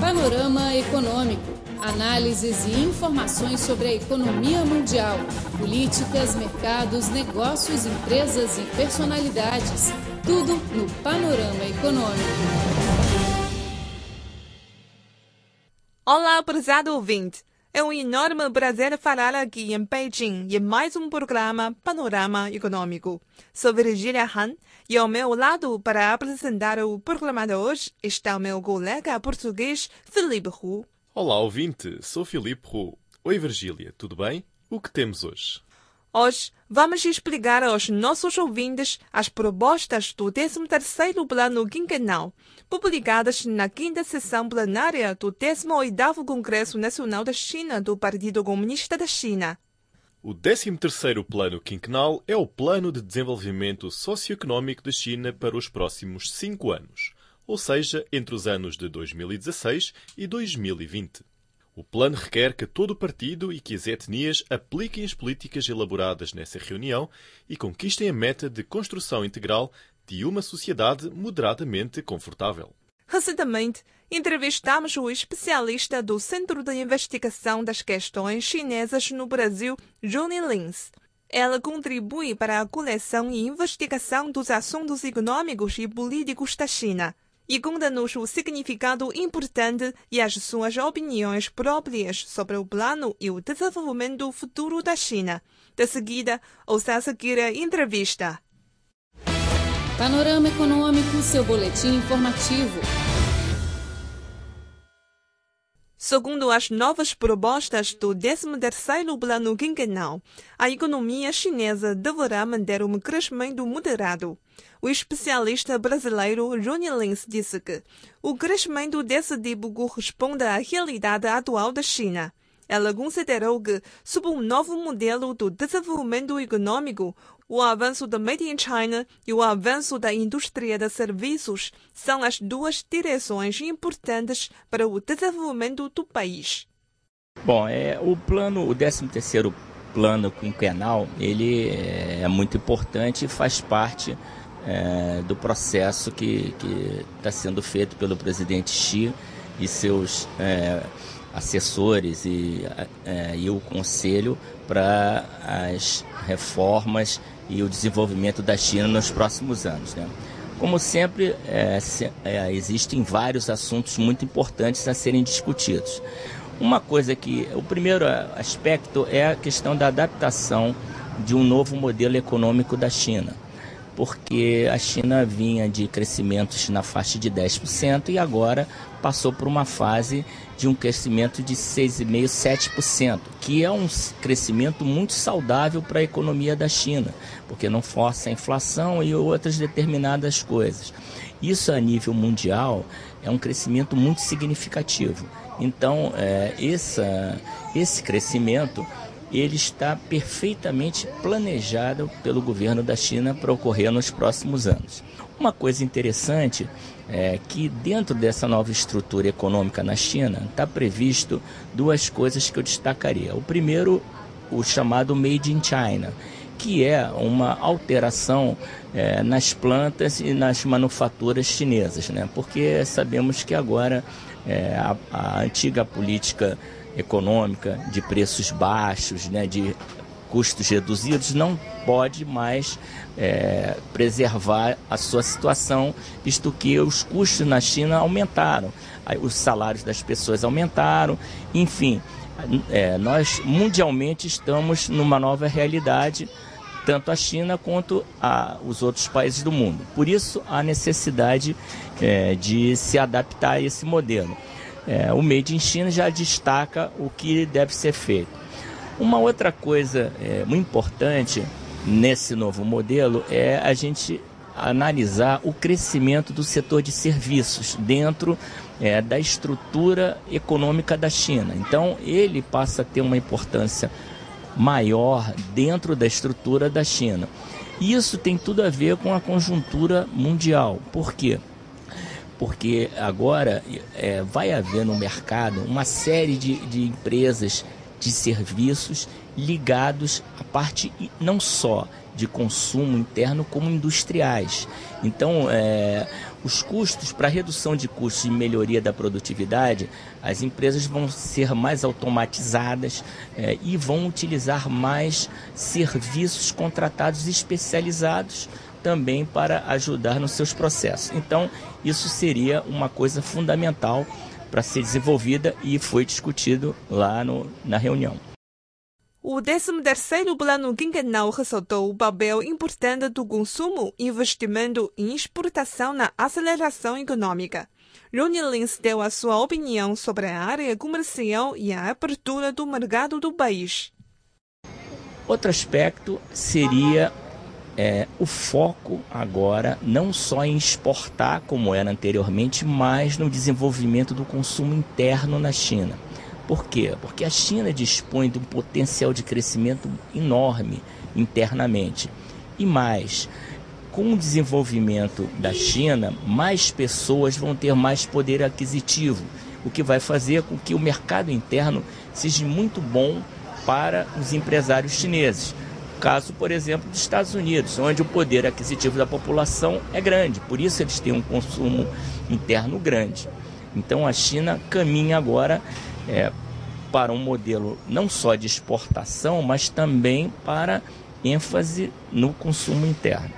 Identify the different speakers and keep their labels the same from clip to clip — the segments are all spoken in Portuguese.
Speaker 1: Panorama Econômico. Análises e informações sobre a economia mundial, políticas, mercados, negócios, empresas e personalidades. Tudo no Panorama Econômico.
Speaker 2: Olá, prezado ouvinte. É um enorme prazer falar aqui em Beijing em mais um programa Panorama Econômico. Sou Virgilia Han e ao meu lado para apresentar o programa de hoje está o meu colega português Felipe Hu.
Speaker 3: Olá, ouvinte. Sou Filipe Hu. Oi, Virgília. Tudo bem? O que temos hoje?
Speaker 2: Hoje vamos explicar aos nossos ouvintes as propostas do 13º Plano Quinquenal, publicadas na quinta sessão plenária do 18º Congresso Nacional da China do Partido Comunista da China.
Speaker 3: O 13º Plano Quinquenal é o Plano de Desenvolvimento Socioeconómico da China para os próximos cinco anos, ou seja, entre os anos de 2016 e 2020. O plano requer que todo o partido e que as etnias apliquem as políticas elaboradas nessa reunião e conquistem a meta de construção integral de uma sociedade moderadamente confortável.
Speaker 2: Recentemente, entrevistamos o especialista do Centro de Investigação das Questões Chinesas no Brasil, Johnny Lins. Ela contribui para a coleção e investigação dos assuntos econômicos e políticos da China e conta-nos o significado importante e as suas opiniões próprias sobre o plano e o desenvolvimento futuro da China. De seguida, ouça a seguir a entrevista.
Speaker 1: Panorama Econômico, seu boletim informativo.
Speaker 2: Segundo as novas propostas do 13º Plano Quinquenal, a economia chinesa deverá manter um crescimento moderado. O especialista brasileiro Johnny Lins disse que o crescimento desse tipo corresponde à realidade atual da China. Ela considerou que, sob um novo modelo do desenvolvimento econômico, o avanço da Made in China e o avanço da indústria de serviços são as duas direções importantes para o desenvolvimento do país.
Speaker 4: Bom, é, o plano, o 13º plano quinquenal, ele é muito importante e faz parte é, do processo que está sendo feito pelo presidente Xi e seus é, assessores e, é, e o conselho para as reformas e o desenvolvimento da China nos próximos anos. Né? Como sempre, é, se, é, existem vários assuntos muito importantes a serem discutidos. Uma coisa que, o primeiro aspecto é a questão da adaptação de um novo modelo econômico da China porque a China vinha de crescimentos na faixa de 10% e agora passou por uma fase de um crescimento de 6,5%, 7%, que é um crescimento muito saudável para a economia da China, porque não força a inflação e outras determinadas coisas. Isso a nível mundial é um crescimento muito significativo. Então, é, essa, esse crescimento ele está perfeitamente planejado pelo governo da China para ocorrer nos próximos anos. Uma coisa interessante é que dentro dessa nova estrutura econômica na China está previsto duas coisas que eu destacaria. O primeiro, o chamado Made in China, que é uma alteração é, nas plantas e nas manufaturas chinesas, né? porque sabemos que agora é, a, a antiga política econômica, de preços baixos, né, de custos reduzidos, não pode mais é, preservar a sua situação, visto que os custos na China aumentaram, os salários das pessoas aumentaram, enfim, é, nós mundialmente estamos numa nova realidade, tanto a China quanto a, os outros países do mundo. Por isso, a necessidade é, de se adaptar a esse modelo é, o Made in China já destaca o que deve ser feito. Uma outra coisa é, muito importante nesse novo modelo é a gente analisar o crescimento do setor de serviços dentro é, da estrutura econômica da China. Então, ele passa a ter uma importância maior dentro da estrutura da China. Isso tem tudo a ver com a conjuntura mundial. Por quê? Porque agora é, vai haver no mercado uma série de, de empresas de serviços ligados à parte não só de consumo interno como industriais. Então, é, os custos, para redução de custos e melhoria da produtividade, as empresas vão ser mais automatizadas é, e vão utilizar mais serviços contratados especializados também para ajudar nos seus processos. Então, isso seria uma coisa fundamental para ser desenvolvida e foi discutido lá no, na reunião.
Speaker 2: O 13º Plano Quinquenal ressaltou o papel importante do consumo, investimento e exportação na aceleração econômica. Rony Lins deu a sua opinião sobre a área comercial e a abertura do mercado do país.
Speaker 4: Outro aspecto seria é, o foco agora não só em exportar, como era anteriormente, mas no desenvolvimento do consumo interno na China. Por quê? Porque a China dispõe de um potencial de crescimento enorme internamente. E mais, com o desenvolvimento da China, mais pessoas vão ter mais poder aquisitivo, o que vai fazer com que o mercado interno seja muito bom para os empresários chineses. Caso, por exemplo, dos Estados Unidos, onde o poder aquisitivo da população é grande, por isso eles têm um consumo interno grande. Então a China caminha agora é, para um modelo não só de exportação, mas também para ênfase no consumo interno.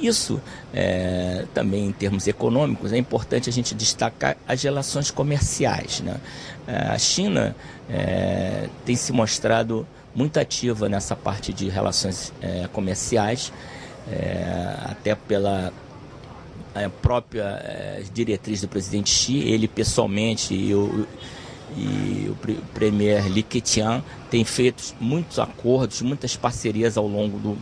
Speaker 4: Isso é, também em termos econômicos é importante a gente destacar as relações comerciais. Né? É, a China é, tem se mostrado muito ativa nessa parte de relações é, comerciais, é, até pela a própria é, diretriz do presidente Xi, ele pessoalmente e o, e o premier Li Keqiang tem feito muitos acordos, muitas parcerias ao longo do,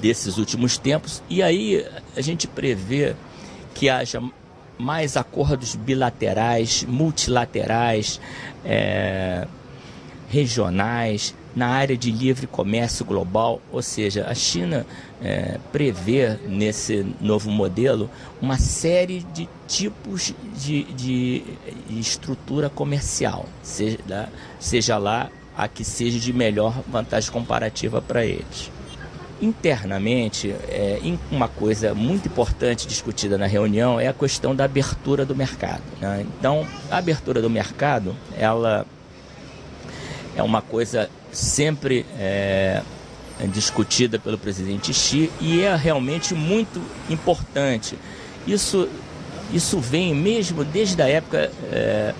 Speaker 4: desses últimos tempos. E aí a gente prevê que haja mais acordos bilaterais, multilaterais, é, regionais, na área de livre comércio global, ou seja, a China é, prevê nesse novo modelo uma série de tipos de, de estrutura comercial, seja, seja lá a que seja de melhor vantagem comparativa para eles. Internamente, é, uma coisa muito importante discutida na reunião é a questão da abertura do mercado. Né? Então, a abertura do mercado, ela é uma coisa sempre é, discutida pelo presidente Xi e é realmente muito importante. Isso, isso vem mesmo desde a época é,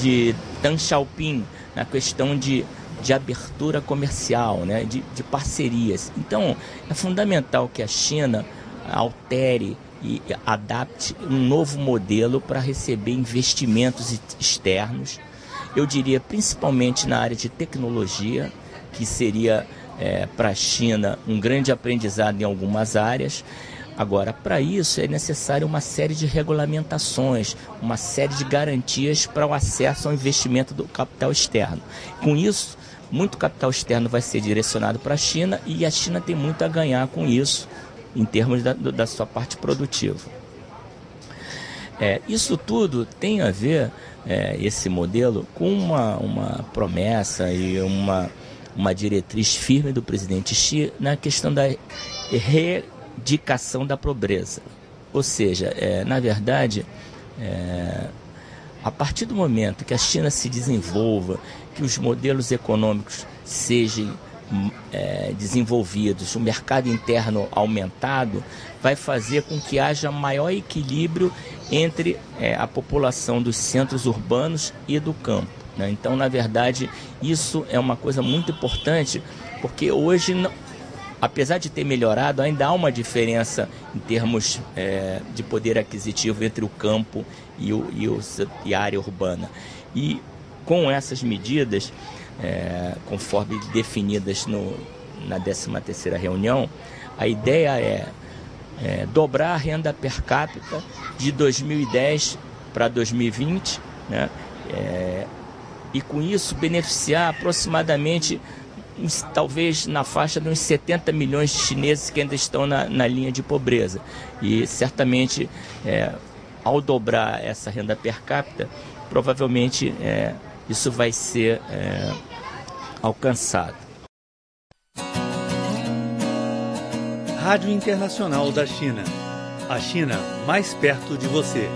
Speaker 4: de Deng Xiaoping, na questão de, de abertura comercial, né, de, de parcerias. Então, é fundamental que a China altere e adapte um novo modelo para receber investimentos externos eu diria principalmente na área de tecnologia, que seria é, para a China um grande aprendizado em algumas áreas. Agora, para isso é necessário uma série de regulamentações, uma série de garantias para o acesso ao investimento do capital externo. Com isso, muito capital externo vai ser direcionado para a China e a China tem muito a ganhar com isso em termos da, da sua parte produtiva. É, isso tudo tem a ver é, esse modelo com uma, uma promessa e uma, uma diretriz firme do presidente Xi na questão da erradicação da pobreza. Ou seja, é, na verdade, é, a partir do momento que a China se desenvolva, que os modelos econômicos sejam é, desenvolvidos, o mercado interno aumentado, vai fazer com que haja maior equilíbrio entre é, a população dos centros urbanos e do campo. Né? Então, na verdade, isso é uma coisa muito importante, porque hoje, não, apesar de ter melhorado, ainda há uma diferença em termos é, de poder aquisitivo entre o campo e, o, e, o, e a área urbana. E com essas medidas, é, conforme definidas no, na 13ª reunião, a ideia é, é, dobrar a renda per capita de 2010 para 2020, né? É, e com isso beneficiar aproximadamente talvez na faixa de uns 70 milhões de chineses que ainda estão na, na linha de pobreza. E certamente, é, ao dobrar essa renda per capita, provavelmente é, isso vai ser é, alcançado.
Speaker 5: Rádio Internacional da China. A China mais perto de você.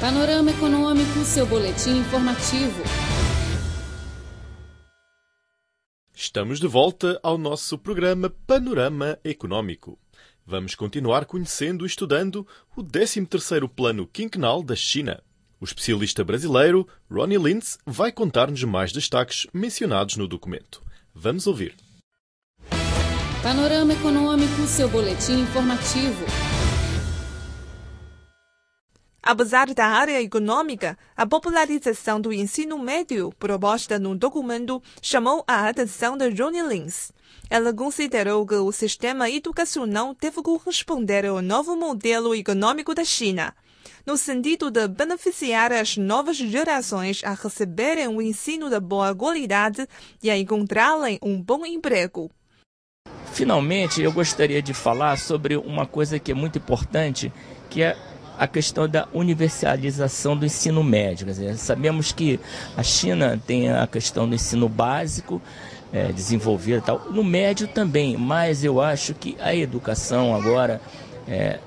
Speaker 1: Panorama Econômico, seu boletim informativo.
Speaker 3: Estamos de volta ao nosso programa Panorama Econômico. Vamos continuar conhecendo e estudando o 13º Plano Quinquenal da China. O especialista brasileiro Ronnie Lintz vai contar-nos mais destaques mencionados no documento. Vamos ouvir.
Speaker 1: Panorama Econômico, seu boletim informativo.
Speaker 2: Apesar da área econômica, a popularização do ensino médio proposta no documento chamou a atenção de Ronnie Lins. Ela considerou que o sistema educacional deve corresponder ao novo modelo econômico da China, no sentido de beneficiar as novas gerações a receberem um ensino de boa qualidade e a encontrarem um bom emprego.
Speaker 4: Finalmente, eu gostaria de falar sobre uma coisa que é muito importante, que é a questão da universalização do ensino médio. Dizer, sabemos que a China tem a questão do ensino básico é, desenvolvido tal, no médio também, mas eu acho que a educação agora é,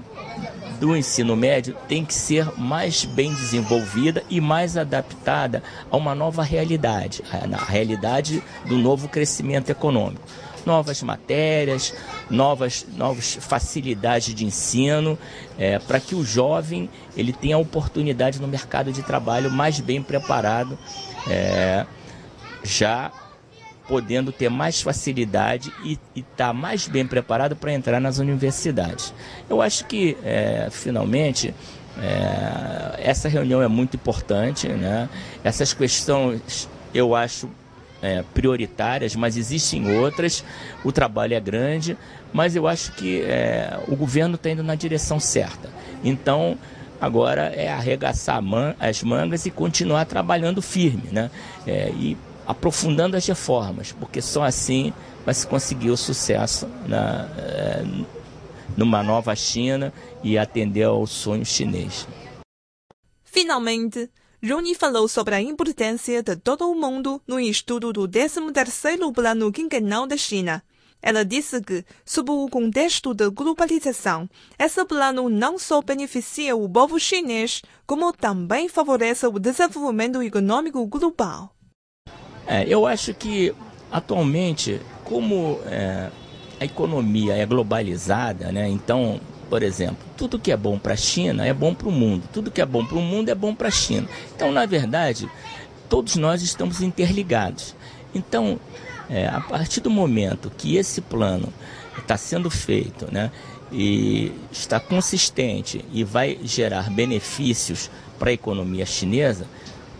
Speaker 4: do ensino médio tem que ser mais bem desenvolvida e mais adaptada a uma nova realidade, a realidade do novo crescimento econômico. Novas matérias, novas, novas facilidades de ensino, é, para que o jovem ele tenha oportunidade no mercado de trabalho mais bem preparado, é, já podendo ter mais facilidade e estar tá mais bem preparado para entrar nas universidades. Eu acho que, é, finalmente, é, essa reunião é muito importante, né? Essas questões eu acho é, prioritárias, mas existem outras. O trabalho é grande, mas eu acho que é, o governo está indo na direção certa. Então, agora é arregaçar man as mangas e continuar trabalhando firme, né? É, e aprofundando as reformas, porque só assim vai se conseguir o sucesso na, é, numa nova China e atender ao sonho chinês.
Speaker 2: Finalmente, Rooney falou sobre a importância de todo o mundo no estudo do 13º Plano Quinquenal da China. Ela disse que, sob o contexto da globalização, esse plano não só beneficia o povo chinês, como também favorece o desenvolvimento econômico global.
Speaker 4: É, eu acho que, atualmente, como é, a economia é globalizada, né, então por exemplo, tudo que é bom para a China é bom para o mundo, tudo que é bom para o mundo é bom para a China. Então, na verdade, todos nós estamos interligados. Então, é, a partir do momento que esse plano está sendo feito, né, e está consistente e vai gerar benefícios para a economia chinesa,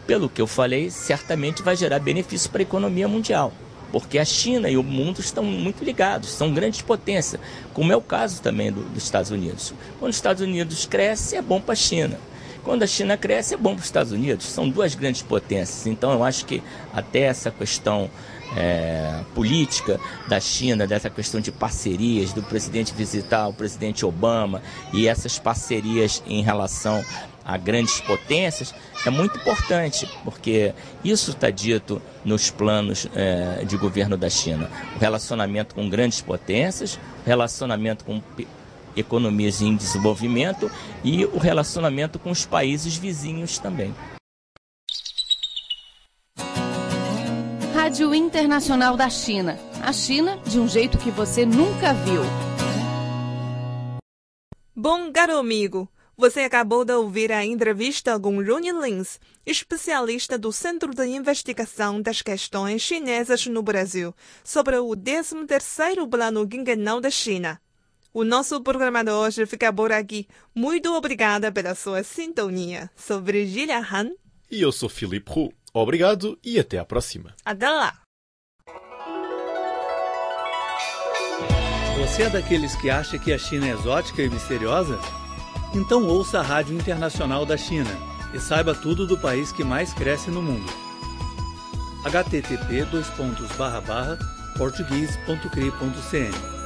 Speaker 4: pelo que eu falei, certamente vai gerar benefícios para a economia mundial porque a China e o mundo estão muito ligados, são grandes potências, como é o caso também do, dos Estados Unidos. Quando os Estados Unidos cresce, é bom para a China. Quando a China cresce, é bom para os Estados Unidos. São duas grandes potências. Então, eu acho que até essa questão é, política da China, dessa questão de parcerias, do presidente visitar o presidente Obama e essas parcerias em relação a grandes potências, é muito importante, porque isso está dito nos planos é, de governo da China. O relacionamento com grandes potências, o relacionamento com economias em desenvolvimento e o relacionamento com os países vizinhos também.
Speaker 1: Rádio Internacional da China. A China de um jeito que você nunca viu.
Speaker 2: Bom, caro amigo, você acabou de ouvir a entrevista com Ronnie Lins, especialista do Centro de Investigação das Questões Chinesas no Brasil, sobre o 13º Plano Quinquenal da China. O nosso programa de hoje fica por aqui. Muito obrigada pela sua sintonia. Sou Virgilia Han.
Speaker 3: E eu sou Filipe Hu. Obrigado e até a próxima.
Speaker 2: Até lá!
Speaker 5: Você é daqueles que acha que a China é exótica e misteriosa? Então ouça a Rádio Internacional da China e saiba tudo do país que mais cresce no mundo. http português.cri.cn